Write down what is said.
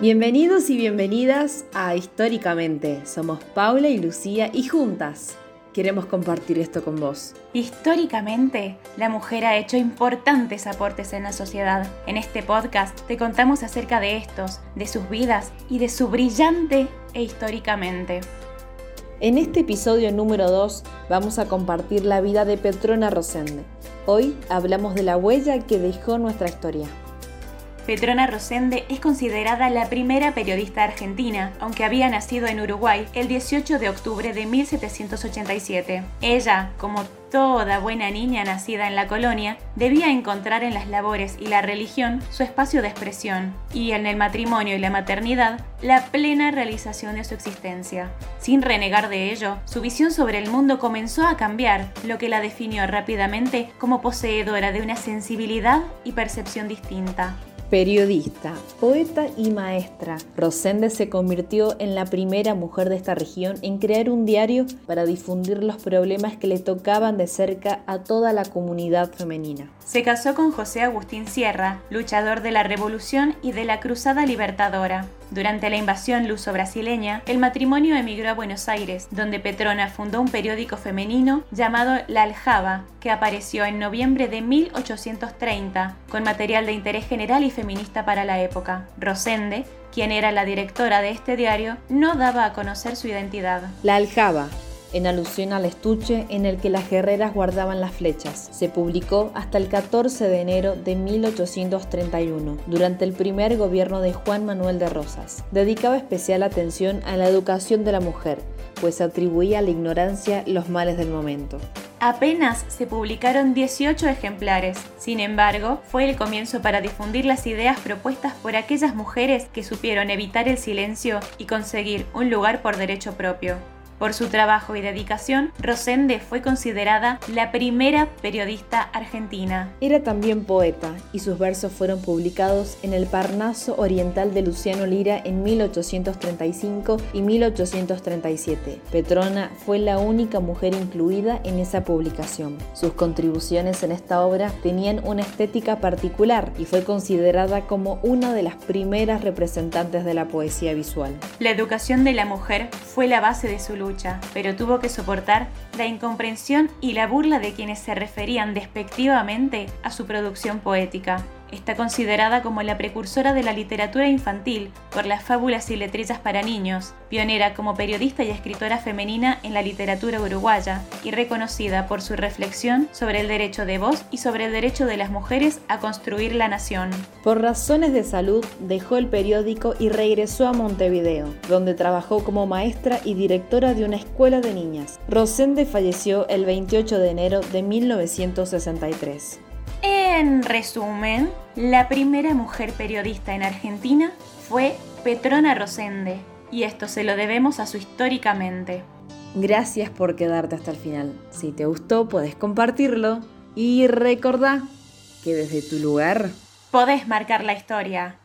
Bienvenidos y bienvenidas a Históricamente. Somos Paula y Lucía y juntas queremos compartir esto con vos. Históricamente, la mujer ha hecho importantes aportes en la sociedad. En este podcast te contamos acerca de estos, de sus vidas y de su brillante e históricamente. En este episodio número 2 vamos a compartir la vida de Petrona Rosende. Hoy hablamos de la huella que dejó nuestra historia. Petrona Rosende es considerada la primera periodista argentina, aunque había nacido en Uruguay el 18 de octubre de 1787. Ella, como toda buena niña nacida en la colonia, debía encontrar en las labores y la religión su espacio de expresión, y en el matrimonio y la maternidad la plena realización de su existencia. Sin renegar de ello, su visión sobre el mundo comenzó a cambiar, lo que la definió rápidamente como poseedora de una sensibilidad y percepción distinta. Periodista, poeta y maestra, Rosende se convirtió en la primera mujer de esta región en crear un diario para difundir los problemas que le tocaban de cerca a toda la comunidad femenina. Se casó con José Agustín Sierra, luchador de la Revolución y de la Cruzada Libertadora. Durante la invasión luso-brasileña, el matrimonio emigró a Buenos Aires, donde Petrona fundó un periódico femenino llamado La Aljaba, que apareció en noviembre de 1830, con material de interés general y feminista para la época. Rosende, quien era la directora de este diario, no daba a conocer su identidad. La Aljaba en alusión al estuche en el que las guerreras guardaban las flechas. Se publicó hasta el 14 de enero de 1831, durante el primer gobierno de Juan Manuel de Rosas. Dedicaba especial atención a la educación de la mujer, pues atribuía a la ignorancia los males del momento. Apenas se publicaron 18 ejemplares, sin embargo, fue el comienzo para difundir las ideas propuestas por aquellas mujeres que supieron evitar el silencio y conseguir un lugar por derecho propio. Por su trabajo y dedicación, Rosende fue considerada la primera periodista argentina. Era también poeta y sus versos fueron publicados en el Parnaso Oriental de Luciano Lira en 1835 y 1837. Petrona fue la única mujer incluida en esa publicación. Sus contribuciones en esta obra tenían una estética particular y fue considerada como una de las primeras representantes de la poesía visual. La educación de la mujer fue la base de su lucha pero tuvo que soportar la incomprensión y la burla de quienes se referían despectivamente a su producción poética. Está considerada como la precursora de la literatura infantil por las fábulas y letrillas para niños, pionera como periodista y escritora femenina en la literatura uruguaya y reconocida por su reflexión sobre el derecho de voz y sobre el derecho de las mujeres a construir la nación. Por razones de salud dejó el periódico y regresó a Montevideo, donde trabajó como maestra y directora de una escuela de niñas. Rosende falleció el 28 de enero de 1963. En resumen, la primera mujer periodista en Argentina fue Petrona Rosende, y esto se lo debemos a su históricamente. Gracias por quedarte hasta el final. Si te gustó, puedes compartirlo y recordá que desde tu lugar podés marcar la historia.